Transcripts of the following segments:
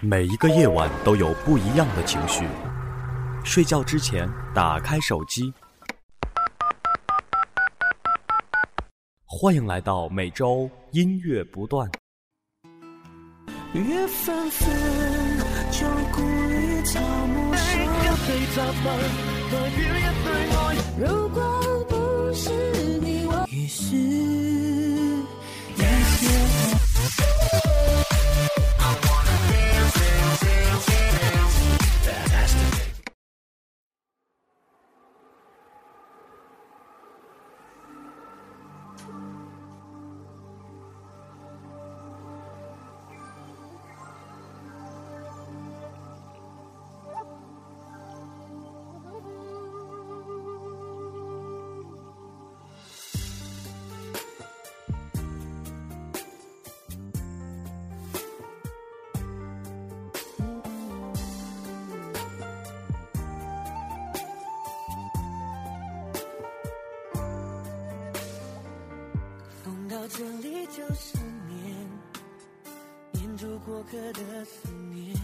每一个夜晚都有不一样的情绪。睡觉之前，打开手机。欢迎来到每周音乐不断。月纷纷，旧故里草木深。如果不是你，我于是。这里就是念，念住过客的思念。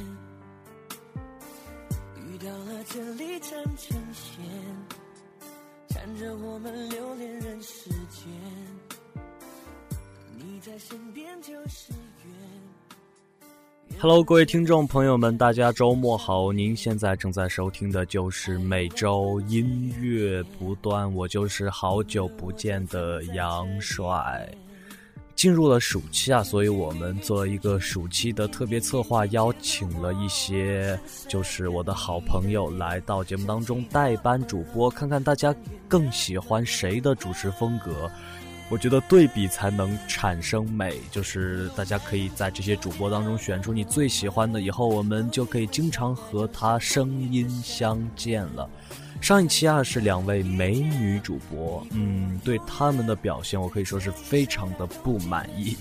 遇到了这里缠成线，缠着我们留恋人世间。你在身边就是缘。Hello，各位听众朋友们，大家周末好！您现在正在收听的就是每周音乐不断，我就是好久不见的杨帅。进入了暑期啊，所以我们做一个暑期的特别策划，邀请了一些就是我的好朋友来到节目当中代班主播，看看大家更喜欢谁的主持风格。我觉得对比才能产生美，就是大家可以在这些主播当中选出你最喜欢的，以后我们就可以经常和他声音相见了。上一期啊是两位美女主播，嗯，对他们的表现我可以说是非常的不满意，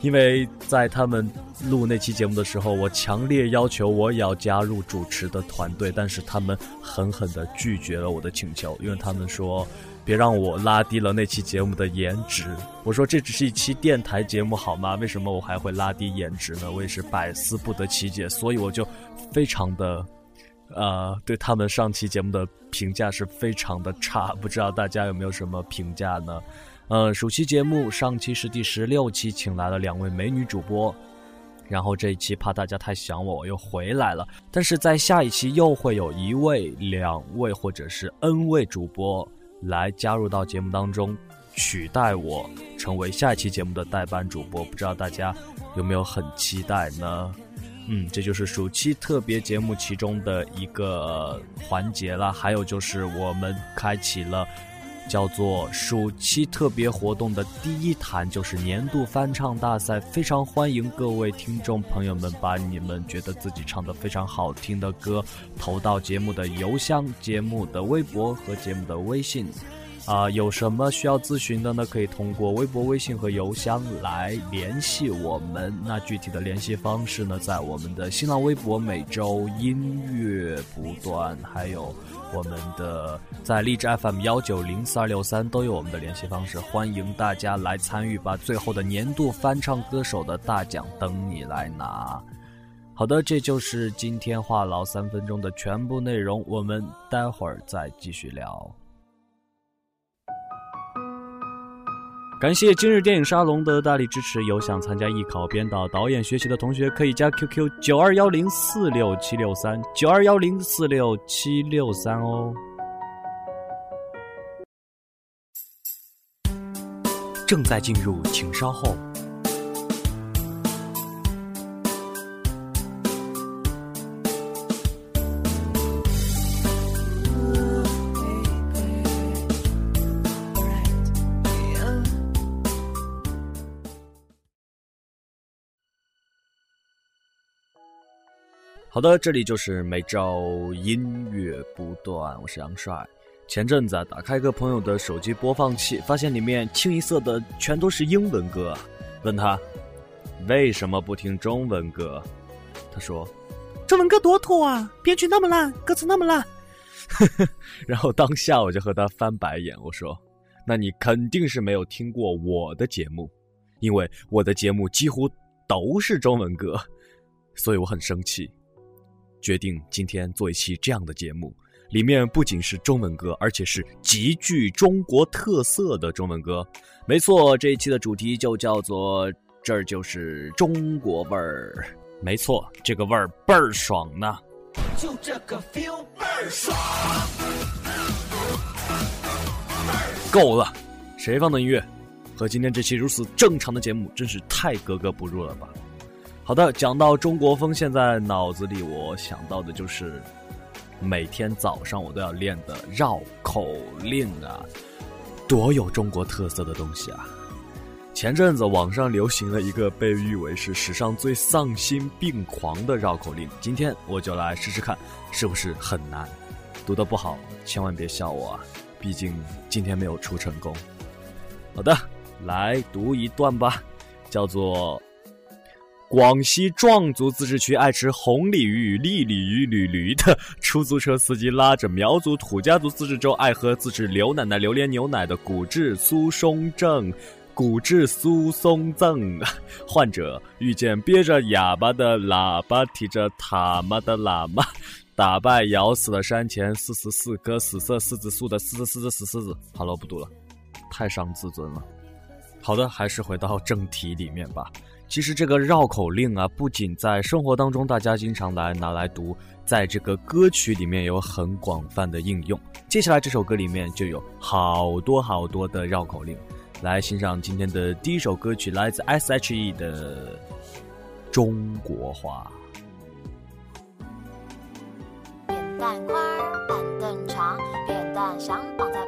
因为在他们录那期节目的时候，我强烈要求我也要加入主持的团队，但是他们狠狠地拒绝了我的请求，因为他们说别让我拉低了那期节目的颜值。我说这只是一期电台节目好吗？为什么我还会拉低颜值呢？我也是百思不得其解，所以我就非常的。呃，对他们上期节目的评价是非常的差，不知道大家有没有什么评价呢？呃，暑期节目上期是第十六期，请来了两位美女主播，然后这一期怕大家太想我，我又回来了。但是在下一期又会有一位、两位或者是 N 位主播来加入到节目当中，取代我成为下一期节目的代班主播，不知道大家有没有很期待呢？嗯，这就是暑期特别节目其中的一个环节了。还有就是我们开启了叫做暑期特别活动的第一弹，就是年度翻唱大赛。非常欢迎各位听众朋友们把你们觉得自己唱的非常好听的歌投到节目的邮箱、节目的微博和节目的微信。啊，有什么需要咨询的呢？可以通过微博、微信和邮箱来联系我们。那具体的联系方式呢，在我们的新浪微博“每周音乐不断”，还有我们的在荔枝 FM 幺九零四二六三都有我们的联系方式。欢迎大家来参与吧！最后的年度翻唱歌手的大奖等你来拿。好的，这就是今天话痨三分钟的全部内容，我们待会儿再继续聊。感谢今日电影沙龙的大力支持。有想参加艺考、编导、导演学习的同学，可以加 QQ 九二幺零四六七六三九二幺零四六七六三哦。正在进入，请稍后。好的，这里就是每周音乐不断，我是杨帅。前阵子啊，打开一个朋友的手机播放器，发现里面清一色的全都是英文歌。问他为什么不听中文歌，他说中文歌多土啊，编曲那么烂，歌词那么烂。然后当下我就和他翻白眼，我说那你肯定是没有听过我的节目，因为我的节目几乎都是中文歌。所以我很生气，决定今天做一期这样的节目。里面不仅是中文歌，而且是极具中国特色的中文歌。没错，这一期的主题就叫做“这儿就是中国味儿”。没错，这个味儿倍儿爽呢。就这个 feel 倍儿爽。够了，谁放的音乐？和今天这期如此正常的节目，真是太格格不入了吧？好的，讲到中国风，现在脑子里我想到的就是每天早上我都要练的绕口令啊，多有中国特色的东西啊！前阵子网上流行了一个被誉为是史上最丧心病狂的绕口令，今天我就来试试看是不是很难。读的不好，千万别笑我啊，毕竟今天没有出成功。好的。来读一段吧，叫做“广西壮族自治区爱吃红鲤鱼、与绿鲤鱼、鲤驴的出租车司机拉着苗族土家族自治州爱喝自制刘奶奶榴莲牛奶的骨质疏松症骨质疏松症 患者，遇见憋着哑巴的喇叭、提着塔嘛的喇嘛，打败咬死了山前四十四棵死色柿子树的四十四只死狮子。好了，不读了，太伤自尊了。好的，还是回到正题里面吧。其实这个绕口令啊，不仅在生活当中大家经常来拿来读，在这个歌曲里面有很广泛的应用。接下来这首歌里面就有好多好多的绕口令，来欣赏今天的第一首歌曲，来自 S.H.E 的《中国话》。扁担宽，板凳长，扁担想绑在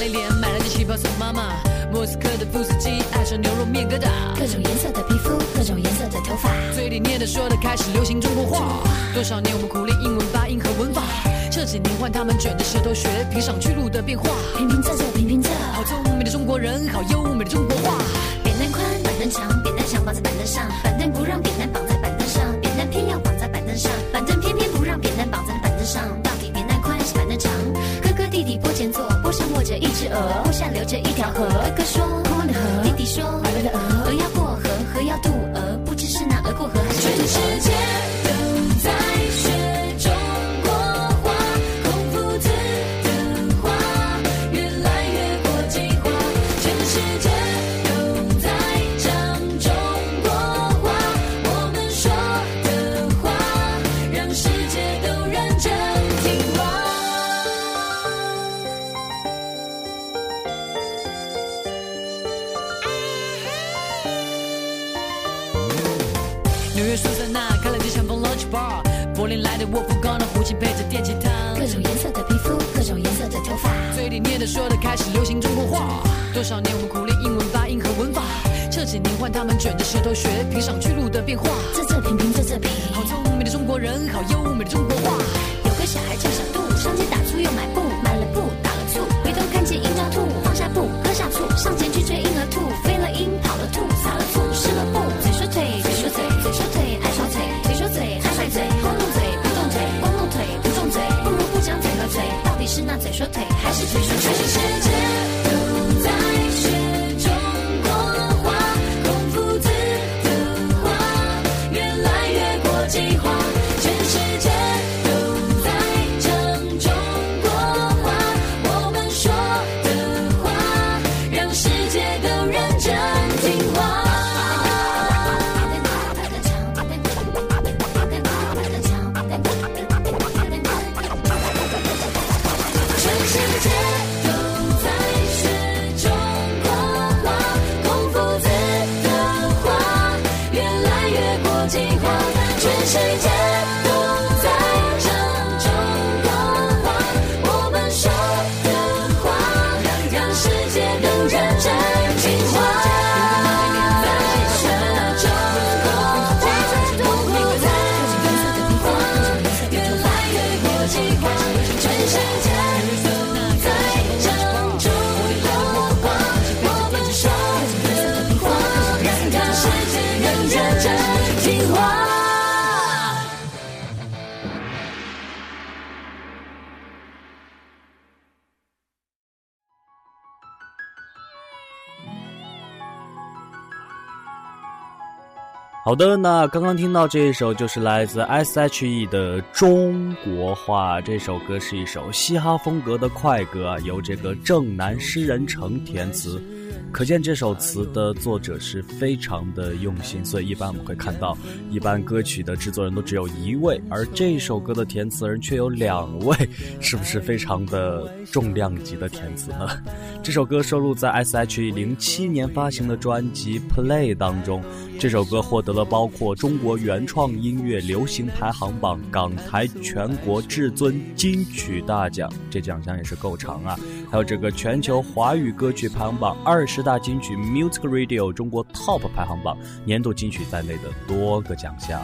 玛丽莲买了件旗袍送妈妈。莫斯科的布斯基爱上牛肉面疙瘩。各种颜色的皮肤，各种颜色的头发。嘴里念的说的开始流行中国话。多少年我们苦练英文发音和文法。这几年换他们卷着舌头学评上去路的变化。平平仄仄平平仄。好聪明的中国人，好优美的中国话。扁担宽，板凳长，扁担想绑在板凳上，板凳不让扁担绑只鹅，坡下流着一条河。哥哥说，宽的河弟弟说，鹅鹅要过河，河要渡鹅，不知是那鹅过河还是渡纽约苏珊娜开了家香风 lunch bar，柏林来的沃夫冈的胡琴配着电吉他，各种颜色的皮肤，各种颜色的头发，嘴里念的说的开始流行中国话，多少年我们苦练英文发音和文法，这几年换他们卷着舌头学评上巨鹿的变化，这这平平这这平，好聪明的中国人，好优美的中国话，有个小孩叫小杜，上街打出又买布。好的，那刚刚听到这一首就是来自 S.H.E 的《中国话》。这首歌是一首嘻哈风格的快歌，由这个正南诗人成填词。可见这首词的作者是非常的用心，所以一般我们会看到，一般歌曲的制作人都只有一位，而这首歌的填词人却有两位，是不是非常的重量级的填词呢？这首歌收录在 S.H.E 零七年发行的专辑《Play》当中。这首歌获得了包括中国原创音乐流行排行榜港台全国至尊金曲大奖，这奖项也是够长啊！还有这个全球华语歌曲排行榜二十大金曲 Music Radio 中国 Top 排行榜年度金曲在内的多个奖项。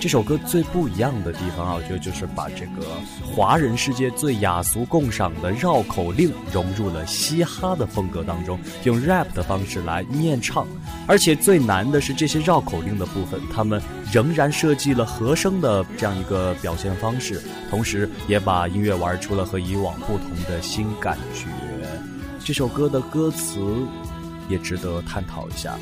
这首歌最不一样的地方啊，我觉得就是把这个华人世界最雅俗共赏的绕口令融入了嘻哈的风格当中，用 rap 的方式来念唱。而且最难的是这这些绕口令的部分，他们仍然设计了和声的这样一个表现方式，同时也把音乐玩出了和以往不同的新感觉。这首歌的歌词也值得探讨一下，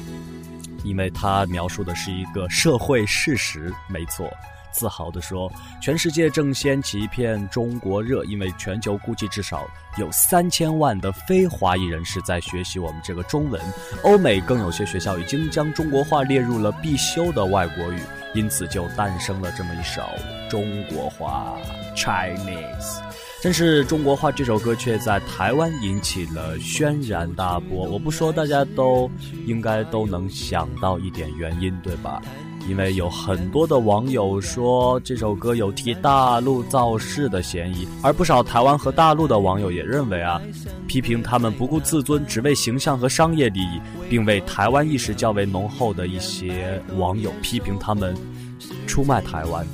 因为它描述的是一个社会事实，没错。自豪地说：“全世界正掀起一片中国热，因为全球估计至少有三千万的非华裔人士在学习我们这个中文。欧美更有些学校已经将中国话列入了必修的外国语，因此就诞生了这么一首中国话 Chinese。但是中国话这首歌却在台湾引起了轩然大波。我不说，大家都应该都能想到一点原因，对吧？”因为有很多的网友说这首歌有替大陆造势的嫌疑，而不少台湾和大陆的网友也认为啊，批评他们不顾自尊，只为形象和商业利益，并为台湾意识较为浓厚的一些网友批评他们出卖台湾，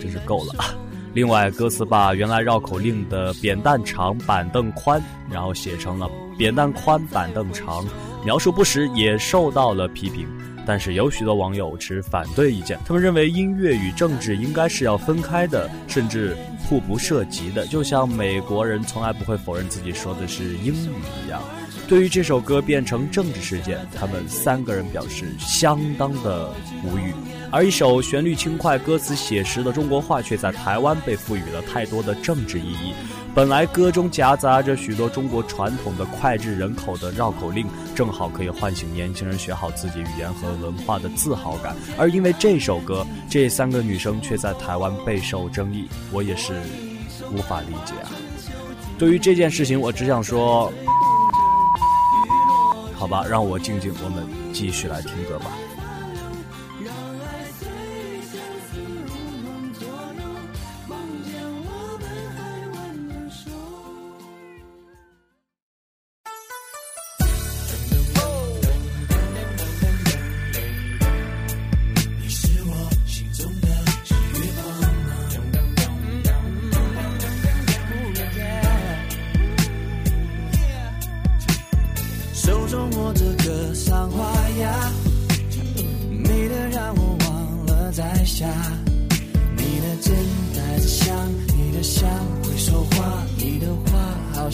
真是够了。另外，歌词把原来绕口令的“扁担长，板凳宽”，然后写成了“扁担宽，板凳长”，描述不实，也受到了批评。但是有许多网友持反对意见，他们认为音乐与政治应该是要分开的，甚至互不涉及的，就像美国人从来不会否认自己说的是英语一样。对于这首歌变成政治事件，他们三个人表示相当的无语。而一首旋律轻快、歌词写实的中国话，却在台湾被赋予了太多的政治意义。本来歌中夹杂着许多中国传统的脍炙人口的绕口令，正好可以唤醒年轻人学好自己语言和文化的自豪感。而因为这首歌，这三个女生却在台湾备受争议，我也是无法理解啊。对于这件事情，我只想说，好吧，让我静静，我们继续来听歌吧。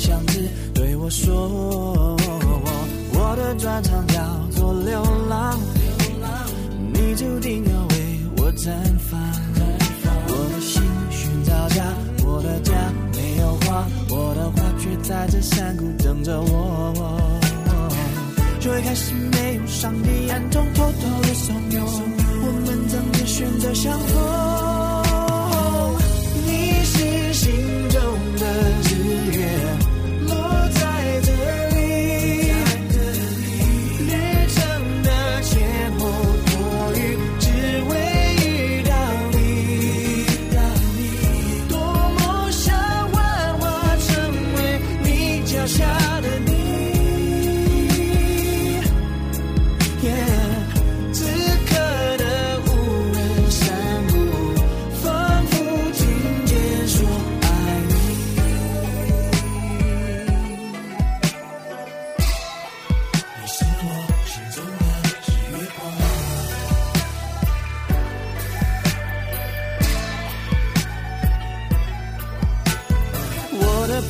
箱子对我说，我的专长叫做流浪，你注定要为我绽放。我的心寻找家，我的家没有花，我的花却在这山谷等着我。最开始没有上帝暗中偷偷的怂恿，我们怎么选择相逢？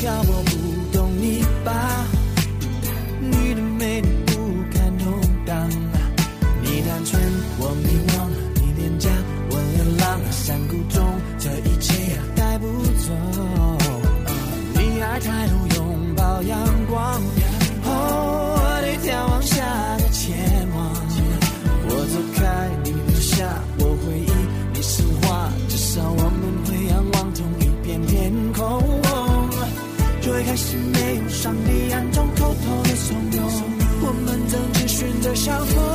come on. 相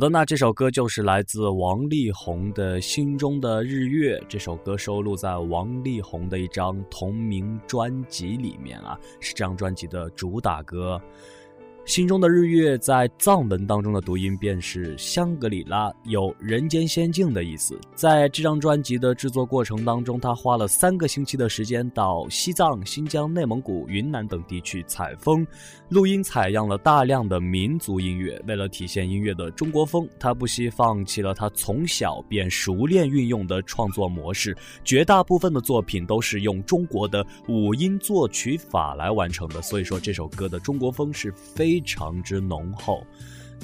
好的，那这首歌就是来自王力宏的《心中的日月》。这首歌收录在王力宏的一张同名专辑里面啊，是这张专辑的主打歌。心中的日月在藏文当中的读音便是香格里拉，有人间仙境的意思。在这张专辑的制作过程当中，他花了三个星期的时间到西藏、新疆、内蒙古、云南等地去采风、录音，采样了大量的民族音乐。为了体现音乐的中国风，他不惜放弃了他从小便熟练运用的创作模式，绝大部分的作品都是用中国的五音作曲法来完成的。所以说，这首歌的中国风是非常之浓厚。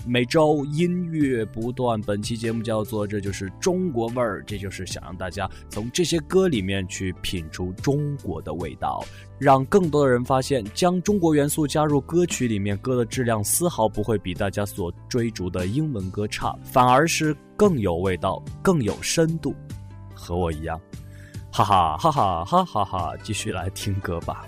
每周音乐不断，本期节目叫做“这就是中国味儿”，这就是想让大家从这些歌里面去品出中国的味道，让更多的人发现，将中国元素加入歌曲里面，歌的质量丝毫不会比大家所追逐的英文歌差，反而是更有味道、更有深度。和我一样，哈哈哈哈哈哈哈！继续来听歌吧。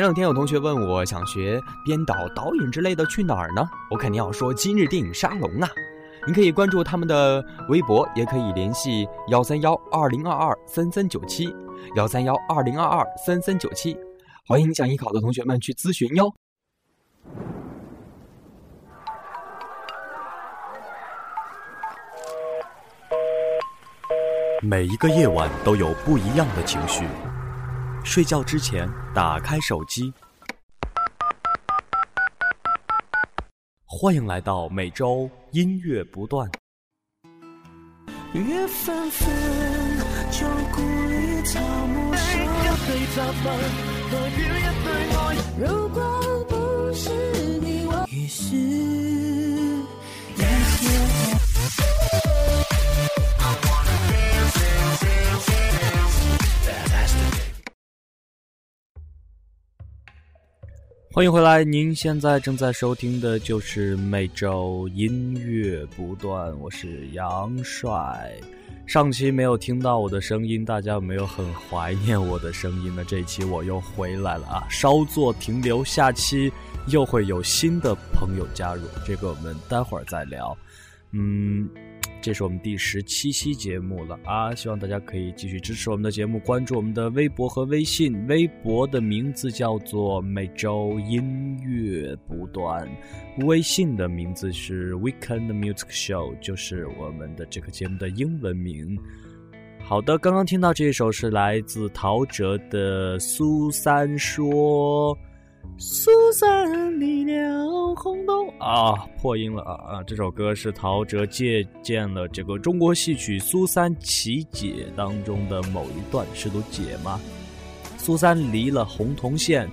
前两天有同学问我想学编导、导演之类的去哪儿呢？我肯定要说今日电影沙龙啊！你可以关注他们的微博，也可以联系幺三幺二零二二三三九七幺三幺二零二二三三九七，欢迎想艺考的同学们去咨询哟。每一个夜晚都有不一样的情绪。睡觉之前，打开手机。欢迎来到每周音乐不断。月纷纷，旧故里草木深。如果不是你，我于是欢迎回来，您现在正在收听的就是每周音乐不断，我是杨帅。上期没有听到我的声音，大家有没有很怀念我的声音呢？这期我又回来了啊！稍作停留，下期又会有新的朋友加入，这个我们待会儿再聊。嗯。这是我们第十七期节目了啊！希望大家可以继续支持我们的节目，关注我们的微博和微信。微博的名字叫做“每周音乐不断”，微信的名字是 “Weekend Music Show”，就是我们的这个节目的英文名。好的，刚刚听到这一首是来自陶喆的《苏三说》。苏三离了轰动啊，破音了啊啊！这首歌是陶喆借鉴了这个中国戏曲《苏三起解》当中的某一段，是读解吗？苏三离了红铜县。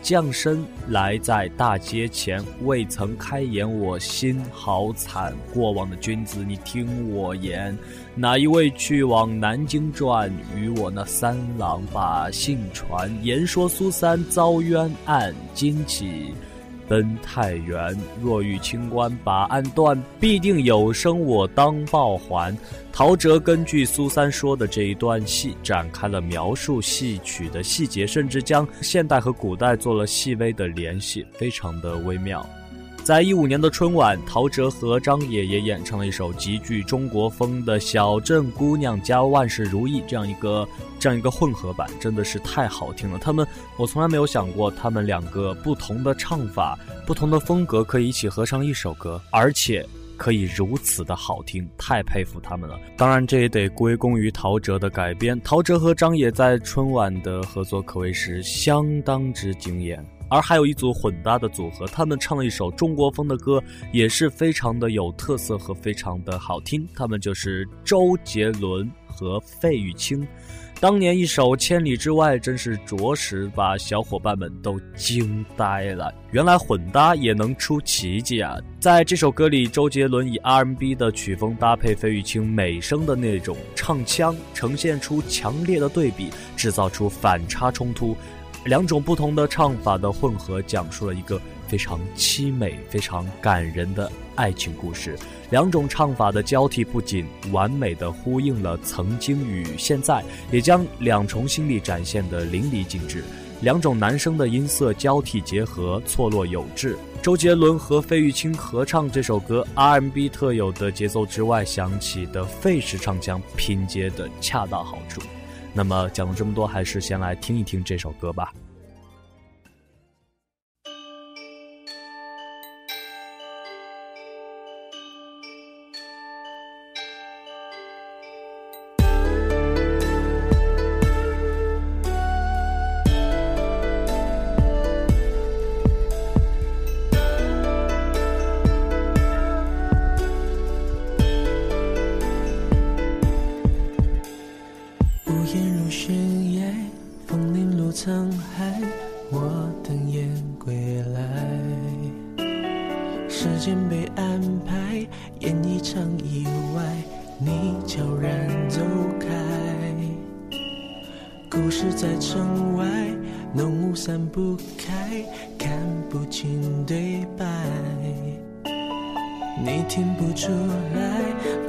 降生来在大街前，未曾开言，我心好惨。过往的君子，你听我言，哪一位去往南京转？与我那三郎把信传，言说苏三遭冤案，惊起。奔太原，若遇清官把案断，必定有生我当报还。陶喆根据苏三说的这一段戏，展开了描述戏曲的细节，甚至将现代和古代做了细微的联系，非常的微妙。在一五年的春晚，陶喆和张也也演唱了一首极具中国风的《小镇姑娘加万事如意》这样一个这样一个混合版，真的是太好听了。他们，我从来没有想过他们两个不同的唱法、不同的风格可以一起合唱一首歌，而且可以如此的好听，太佩服他们了。当然，这也得归功于陶喆的改编。陶喆和张也在春晚的合作可谓是相当之惊艳。而还有一组混搭的组合，他们唱了一首中国风的歌，也是非常的有特色和非常的好听。他们就是周杰伦和费玉清。当年一首《千里之外》真是着实把小伙伴们都惊呆了。原来混搭也能出奇迹啊！在这首歌里，周杰伦以 R&B 的曲风搭配费玉清美声的那种唱腔，呈现出强烈的对比，制造出反差冲突。两种不同的唱法的混合，讲述了一个非常凄美、非常感人的爱情故事。两种唱法的交替，不仅完美的呼应了曾经与现在，也将两重心理展现的淋漓尽致。两种男声的音色交替结合，错落有致。周杰伦和费玉清合唱这首歌，R&B 特有的节奏之外，响起的费式唱腔拼接的恰到好处。那么讲了这么多，还是先来听一听这首歌吧。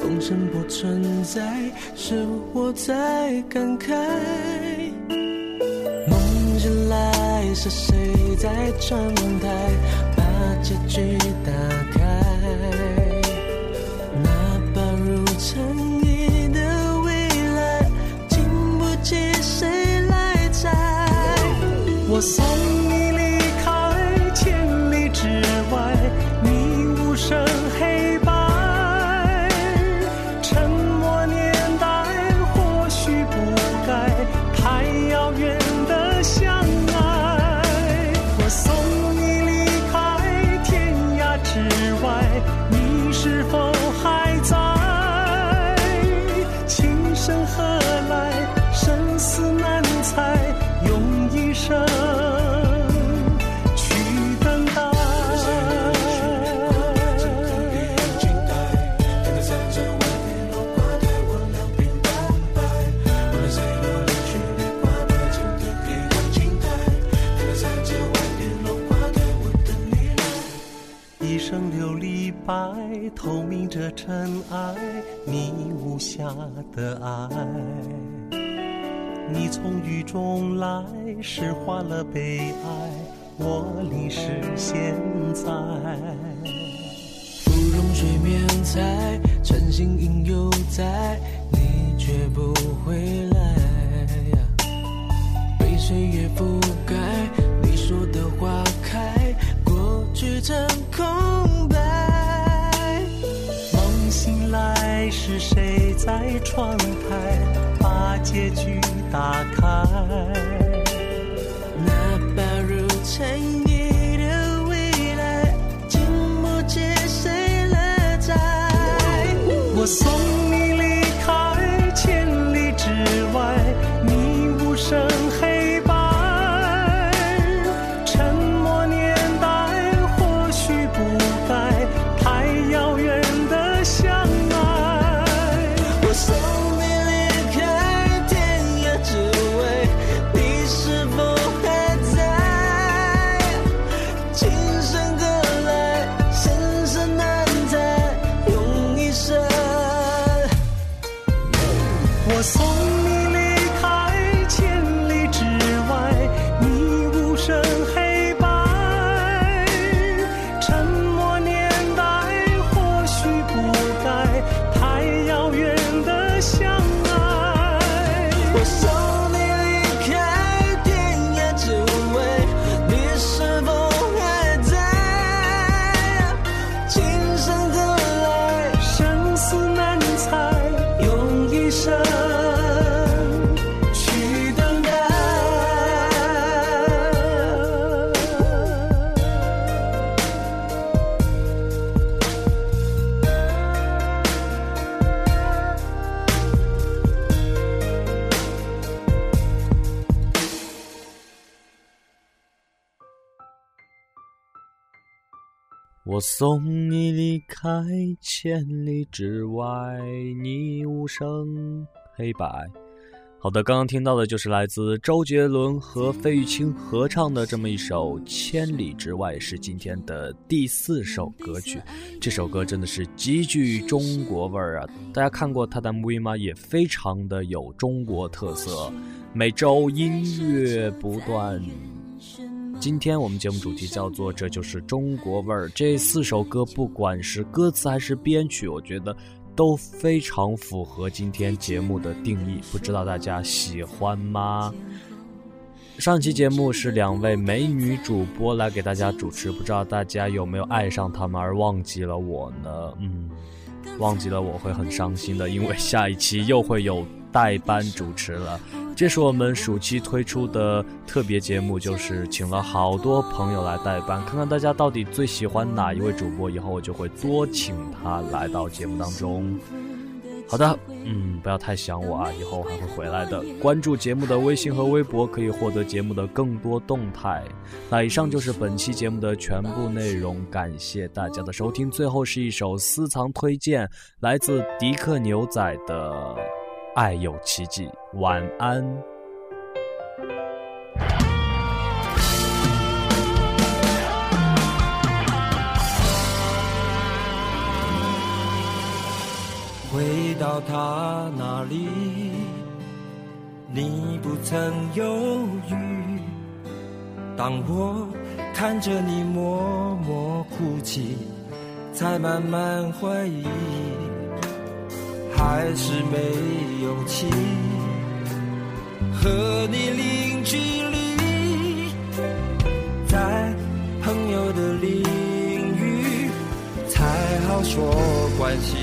人生不存在，是我在感慨。梦醒来是谁在窗台把结局打开？哪怕如尘泥的未来，经不起谁来猜。我三。一生琉璃白，透明着尘埃，你无瑕的爱。你从雨中来，诗化了悲哀，我淋湿现在。芙蓉水面采，晨星影犹在，你却不回来。被岁月覆盖，你说的话，过去成空白。梦醒来，是谁在窗台把结局打开？那把如尘埃的未来，经不起谁来摘。我送送你离开千里之外，你无声黑白。好的，刚刚听到的就是来自周杰伦和费玉清合唱的这么一首《千里之外》，是今天的第四首歌曲。这首歌真的是极具中国味儿啊！大家看过他的 MV 吗？也非常的有中国特色。每周音乐不断。今天我们节目主题叫做“这就是中国味儿”。这四首歌，不管是歌词还是编曲，我觉得都非常符合今天节目的定义。不知道大家喜欢吗？上期节目是两位美女主播来给大家主持，不知道大家有没有爱上他们而忘记了我呢？嗯，忘记了我会很伤心的，因为下一期又会有代班主持了。这是我们暑期推出的特别节目，就是请了好多朋友来代班，看看大家到底最喜欢哪一位主播，以后我就会多请他来到节目当中。好的，嗯，不要太想我啊，以后还会回来的。关注节目的微信和微博，可以获得节目的更多动态。那以上就是本期节目的全部内容，感谢大家的收听。最后是一首私藏推荐，来自迪克牛仔的《爱有奇迹》，晚安。回到他那里，你不曾犹豫，当我看着你默默哭泣，才慢慢怀疑，还是没勇气和你零距离，在朋友的领域才好说关系。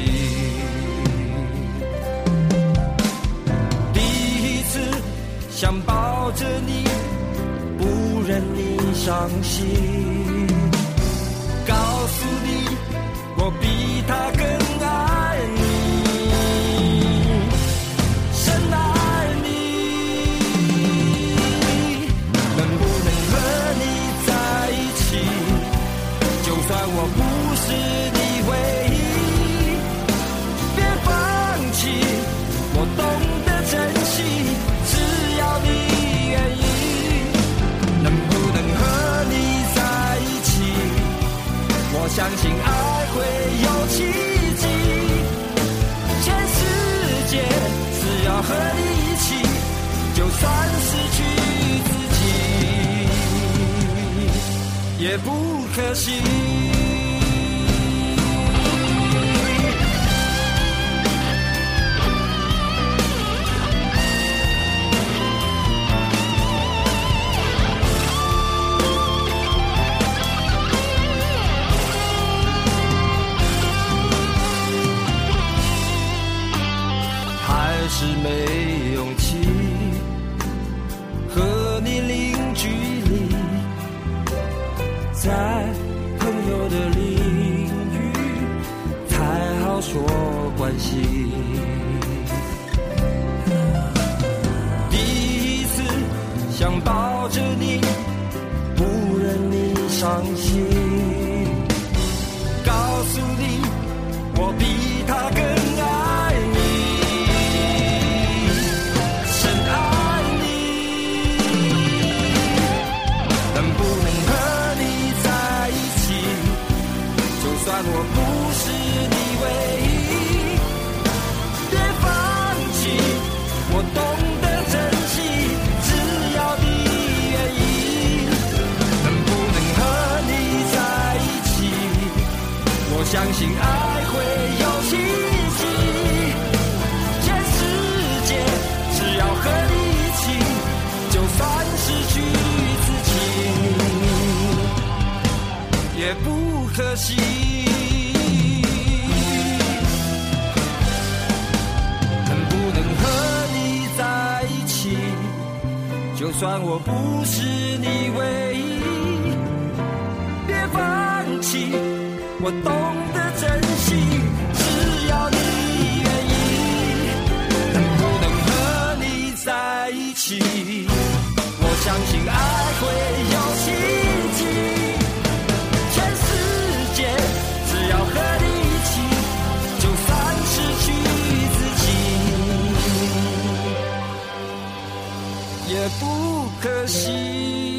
第一次想抱着你，不忍你伤心，告诉你我比他更爱在朋友的领域才好说关心。第一次想抱着你，不让你伤心，就算我不是你唯一，别放弃，我懂得珍惜，只要你愿意。能不能和你在一起？我相信爱会可惜。